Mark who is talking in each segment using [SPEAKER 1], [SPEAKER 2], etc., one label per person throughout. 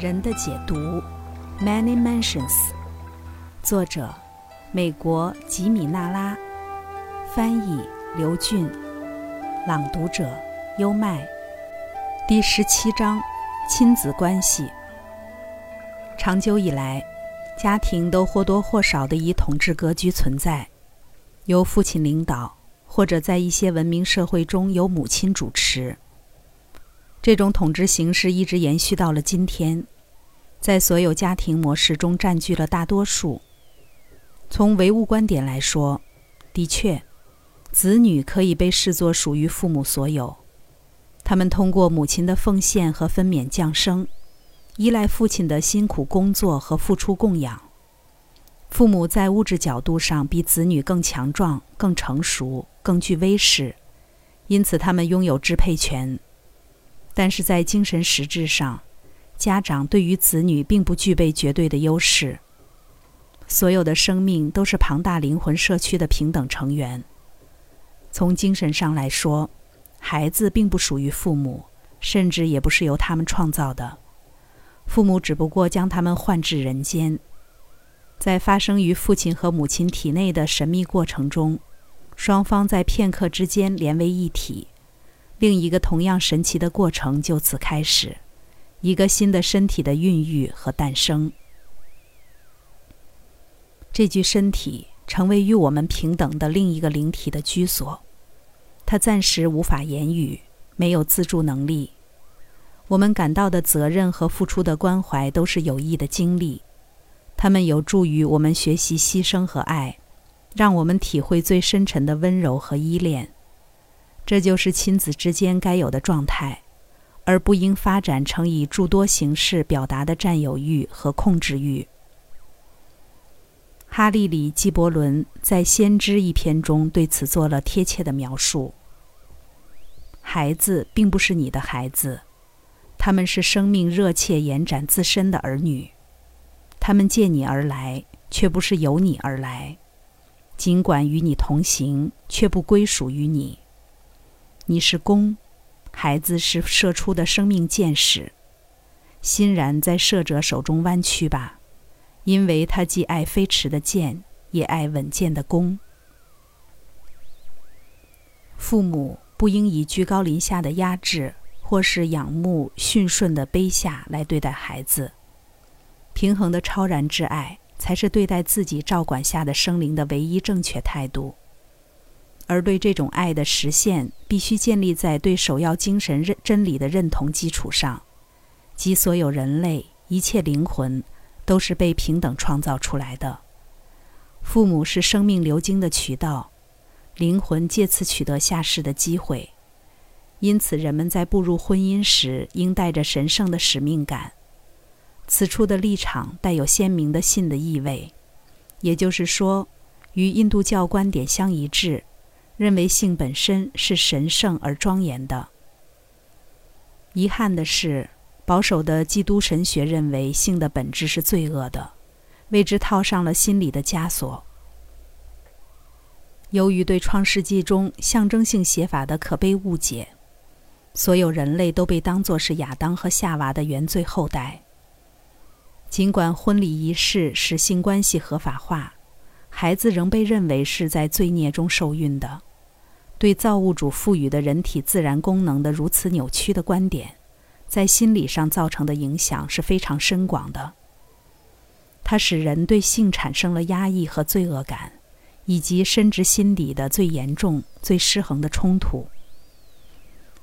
[SPEAKER 1] 人的解读，Many Mansions，作者，美国吉米·纳拉，翻译刘俊，朗读者优麦，第十七章，亲子关系。长久以来，家庭都或多或少的以统治格局存在，由父亲领导，或者在一些文明社会中由母亲主持。这种统治形式一直延续到了今天，在所有家庭模式中占据了大多数。从唯物观点来说，的确，子女可以被视作属于父母所有。他们通过母亲的奉献和分娩降生，依赖父亲的辛苦工作和付出供养。父母在物质角度上比子女更强壮、更成熟、更具威势，因此他们拥有支配权。但是在精神实质上，家长对于子女并不具备绝对的优势。所有的生命都是庞大灵魂社区的平等成员。从精神上来说，孩子并不属于父母，甚至也不是由他们创造的。父母只不过将他们换至人间。在发生于父亲和母亲体内的神秘过程中，双方在片刻之间连为一体。另一个同样神奇的过程就此开始，一个新的身体的孕育和诞生。这具身体成为与我们平等的另一个灵体的居所，它暂时无法言语，没有自助能力。我们感到的责任和付出的关怀都是有益的经历，它们有助于我们学习牺牲和爱，让我们体会最深沉的温柔和依恋。这就是亲子之间该有的状态，而不应发展成以诸多形式表达的占有欲和控制欲。哈利里·基伯伦在《先知》一篇中对此做了贴切的描述：孩子并不是你的孩子，他们是生命热切延展自身的儿女，他们借你而来，却不是由你而来；尽管与你同行，却不归属于你。你是公，孩子是射出的生命箭矢，欣然在射者手中弯曲吧，因为他既爱飞驰的箭，也爱稳健的弓。父母不应以居高临下的压制，或是仰慕驯顺的卑下来对待孩子，平衡的超然之爱，才是对待自己照管下的生灵的唯一正确态度。而对这种爱的实现，必须建立在对首要精神认真理的认同基础上，即所有人类、一切灵魂都是被平等创造出来的。父母是生命流经的渠道，灵魂借此取得下世的机会。因此，人们在步入婚姻时，应带着神圣的使命感。此处的立场带有鲜明的信的意味，也就是说，与印度教观点相一致。认为性本身是神圣而庄严的。遗憾的是，保守的基督神学认为性的本质是罪恶的，为之套上了心理的枷锁。由于对《创世纪》中象征性写法的可悲误解，所有人类都被当作是亚当和夏娃的原罪后代。尽管婚礼仪式使性关系合法化，孩子仍被认为是在罪孽中受孕的。对造物主赋予的人体自然功能的如此扭曲的观点，在心理上造成的影响是非常深广的。它使人对性产生了压抑和罪恶感，以及深植心底的最严重、最失衡的冲突。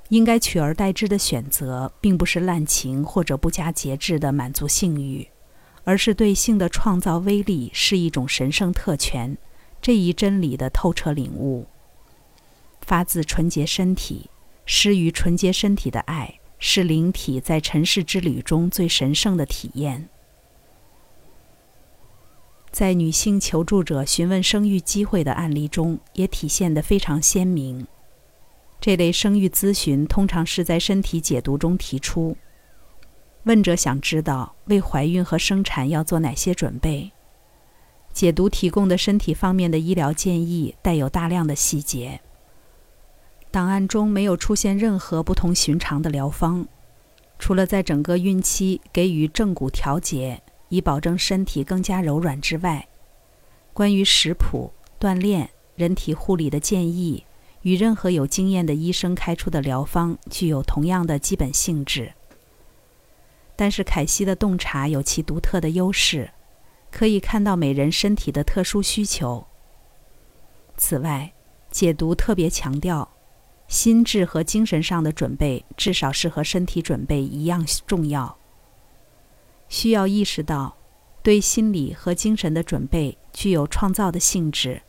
[SPEAKER 1] 应该取而代之的选择，并不是滥情或者不加节制的满足性欲，而是对性的创造威力是一种神圣特权这一真理的透彻领悟。发自纯洁身体，施于纯洁身体的爱，是灵体在尘世之旅中最神圣的体验。在女性求助者询问生育机会的案例中，也体现得非常鲜明。这类生育咨询通常是在身体解读中提出，问者想知道为怀孕和生产要做哪些准备。解读提供的身体方面的医疗建议带有大量的细节。档案中没有出现任何不同寻常的疗方，除了在整个孕期给予正骨调节，以保证身体更加柔软之外，关于食谱、锻炼、人体护理的建议，与任何有经验的医生开出的疗方具有同样的基本性质。但是凯西的洞察有其独特的优势，可以看到每人身体的特殊需求。此外，解读特别强调，心智和精神上的准备至少是和身体准备一样重要。需要意识到，对心理和精神的准备具有创造的性质，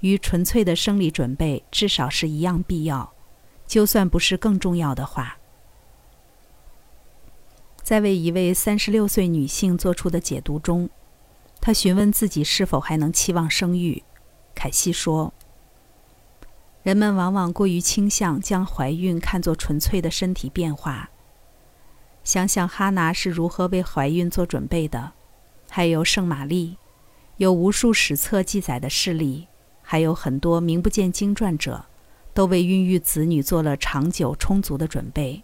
[SPEAKER 1] 与纯粹的生理准备至少是一样必要，就算不是更重要的话。在为一位三十六岁女性做出的解读中，她询问自己是否还能期望生育。凯西说：“人们往往过于倾向将怀孕看作纯粹的身体变化。想想哈拿是如何为怀孕做准备的，还有圣玛丽，有无数史册记载的事例，还有很多名不见经传者，都为孕育子女做了长久充足的准备。”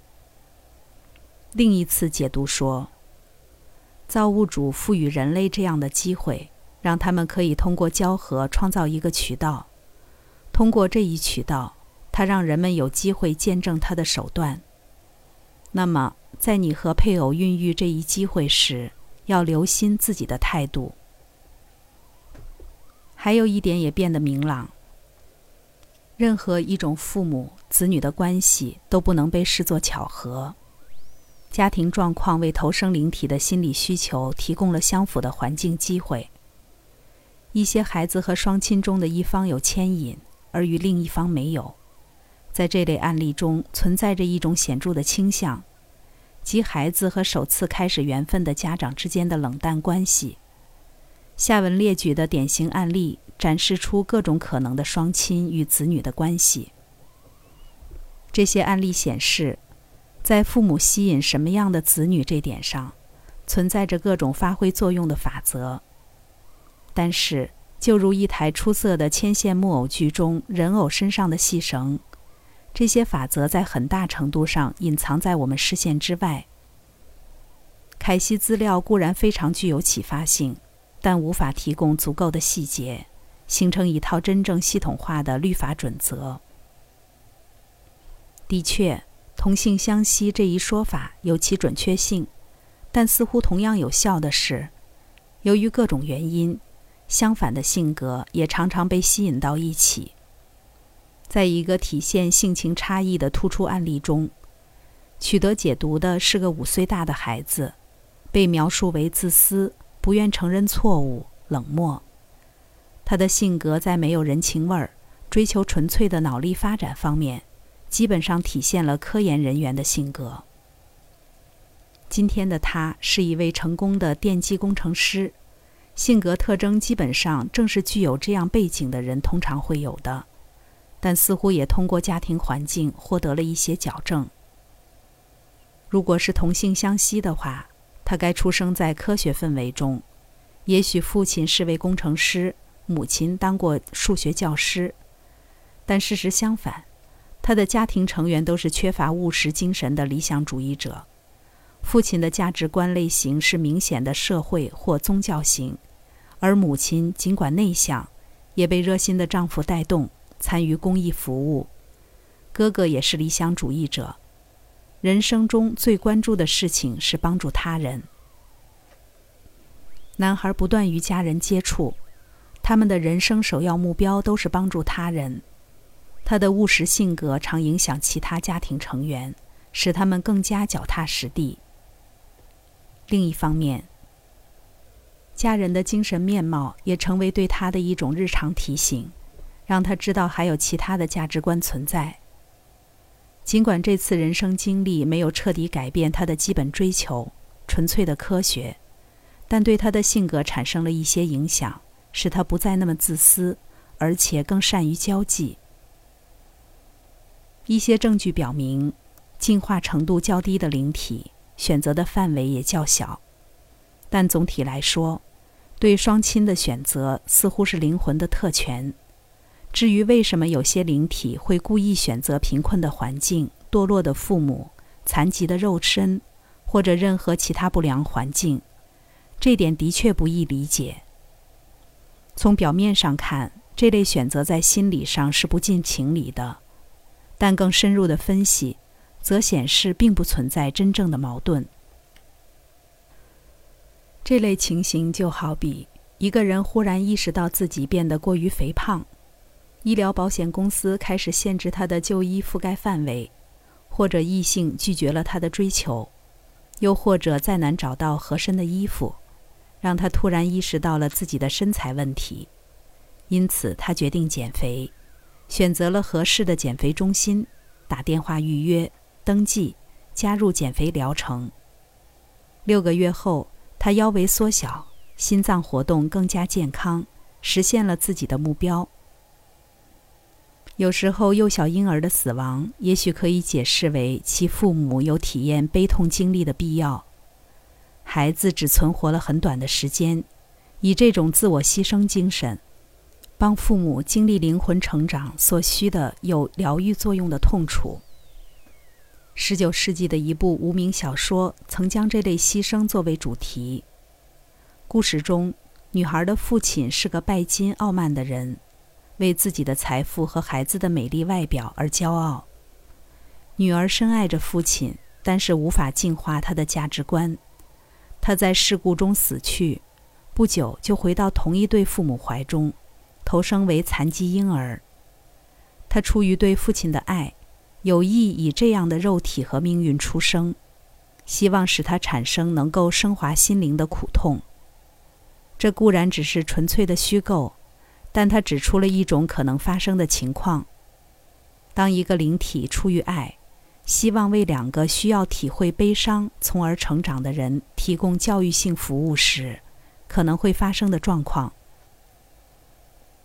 [SPEAKER 1] 另一次解读说，造物主赋予人类这样的机会。让他们可以通过交合创造一个渠道，通过这一渠道，他让人们有机会见证他的手段。那么，在你和配偶孕育这一机会时，要留心自己的态度。还有一点也变得明朗：任何一种父母子女的关系都不能被视作巧合。家庭状况为投生灵体的心理需求提供了相符的环境机会。一些孩子和双亲中的一方有牵引，而与另一方没有。在这类案例中，存在着一种显著的倾向，即孩子和首次开始缘分的家长之间的冷淡关系。下文列举的典型案例展示出各种可能的双亲与子女的关系。这些案例显示，在父母吸引什么样的子女这点上，存在着各种发挥作用的法则。但是，就如一台出色的牵线木偶剧中人偶身上的细绳，这些法则在很大程度上隐藏在我们视线之外。凯西资料固然非常具有启发性，但无法提供足够的细节，形成一套真正系统化的律法准则。的确，同性相吸这一说法有其准确性，但似乎同样有效的是，由于各种原因。相反的性格也常常被吸引到一起。在一个体现性情差异的突出案例中，取得解读的是个五岁大的孩子，被描述为自私、不愿承认错误、冷漠。他的性格在没有人情味儿、追求纯粹的脑力发展方面，基本上体现了科研人员的性格。今天的他是一位成功的电机工程师。性格特征基本上正是具有这样背景的人通常会有的，但似乎也通过家庭环境获得了一些矫正。如果是同性相吸的话，他该出生在科学氛围中，也许父亲是位工程师，母亲当过数学教师，但事实相反，他的家庭成员都是缺乏务实精神的理想主义者。父亲的价值观类型是明显的社会或宗教型。而母亲尽管内向，也被热心的丈夫带动参与公益服务。哥哥也是理想主义者，人生中最关注的事情是帮助他人。男孩不断与家人接触，他们的人生首要目标都是帮助他人。他的务实性格常影响其他家庭成员，使他们更加脚踏实地。另一方面，家人的精神面貌也成为对他的一种日常提醒，让他知道还有其他的价值观存在。尽管这次人生经历没有彻底改变他的基本追求——纯粹的科学，但对他的性格产生了一些影响，使他不再那么自私，而且更善于交际。一些证据表明，进化程度较低的灵体选择的范围也较小，但总体来说。对双亲的选择似乎是灵魂的特权。至于为什么有些灵体会故意选择贫困的环境、堕落的父母、残疾的肉身，或者任何其他不良环境，这点的确不易理解。从表面上看，这类选择在心理上是不近情理的，但更深入的分析，则显示并不存在真正的矛盾。这类情形就好比一个人忽然意识到自己变得过于肥胖，医疗保险公司开始限制他的就医覆盖范围，或者异性拒绝了他的追求。又或者再难找到合身的衣服，让他突然意识到了自己的身材问题，因此他决定减肥，选择了合适的减肥中心，打电话预约登记，加入减肥疗程。六个月后，他腰围缩小，心脏活动更加健康，实现了自己的目标。有时候，幼小婴儿的死亡也许可以解释为其父母有体验悲痛经历的必要。孩子只存活了很短的时间，以这种自我牺牲精神，帮父母经历灵魂成长所需的有疗愈作用的痛楚。十九世纪的一部无名小说曾将这类牺牲作为主题。故事中，女孩的父亲是个拜金傲慢的人。为自己的财富和孩子的美丽外表而骄傲。女儿深爱着父亲，但是无法净化他的价值观。他在事故中死去，不久就回到同一对父母怀中，投生为残疾婴儿。他出于对父亲的爱，有意以这样的肉体和命运出生，希望使他产生能够升华心灵的苦痛。这固然只是纯粹的虚构。但他指出了一种可能发生的情况：当一个灵体出于爱，希望为两个需要体会悲伤从而成长的人提供教育性服务时，可能会发生的状况。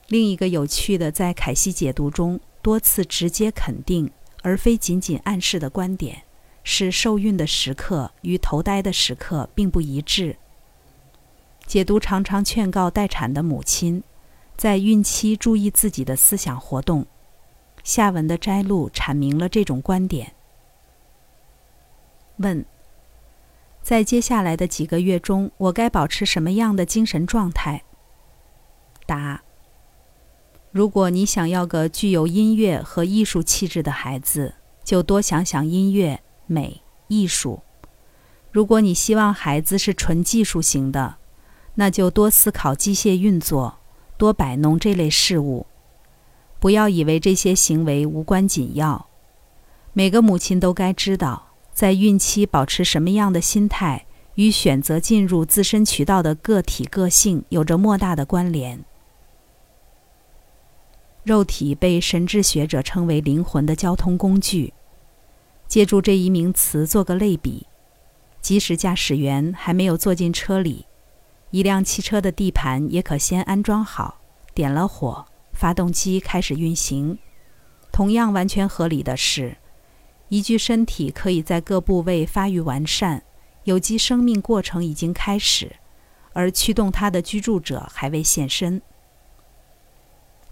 [SPEAKER 1] 另一个有趣的，在凯西解读中多次直接肯定而非仅仅暗示的观点，是受孕的时刻与头胎的时刻并不一致。解读常常劝告待产的母亲。在孕期注意自己的思想活动。下文的摘录阐明了这种观点。问：在接下来的几个月中，我该保持什么样的精神状态？答：如果你想要个具有音乐和艺术气质的孩子，就多想想音乐、美、艺术；如果你希望孩子是纯技术型的，那就多思考机械运作。多摆弄这类事物，不要以为这些行为无关紧要。每个母亲都该知道，在孕期保持什么样的心态，与选择进入自身渠道的个体个性有着莫大的关联。肉体被神智学者称为灵魂的交通工具。借助这一名词做个类比，即使驾驶员还没有坐进车里。一辆汽车的地盘也可先安装好，点了火，发动机开始运行。同样完全合理的是，一具身体可以在各部位发育完善，有机生命过程已经开始，而驱动它的居住者还未现身。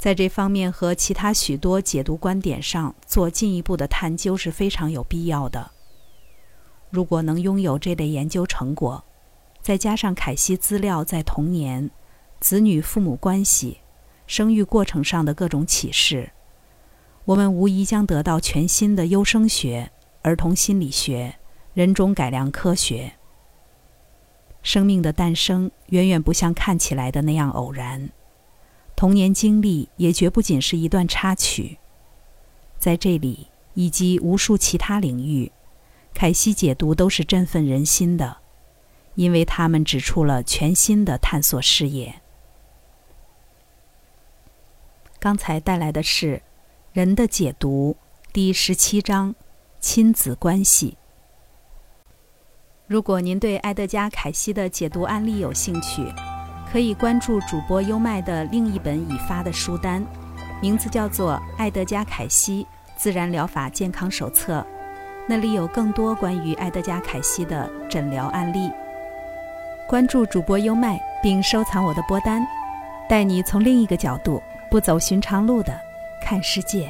[SPEAKER 1] 在这方面和其他许多解读观点上做进一步的探究是非常有必要的。如果能拥有这类研究成果，再加上凯西资料在童年、子女父母关系、生育过程上的各种启示，我们无疑将得到全新的优生学、儿童心理学、人种改良科学。生命的诞生远远不像看起来的那样偶然，童年经历也绝不仅是一段插曲。在这里以及无数其他领域，凯西解读都是振奋人心的。因为他们指出了全新的探索视野。刚才带来的是《人的解读》第十七章“亲子关系”。如果您对埃德加·凯西的解读案例有兴趣，可以关注主播优麦的另一本已发的书单，名字叫做《爱德加·凯西自然疗法健康手册》，那里有更多关于爱德加·凯西的诊疗案例。关注主播优麦，并收藏我的播单，带你从另一个角度、不走寻常路的看世界。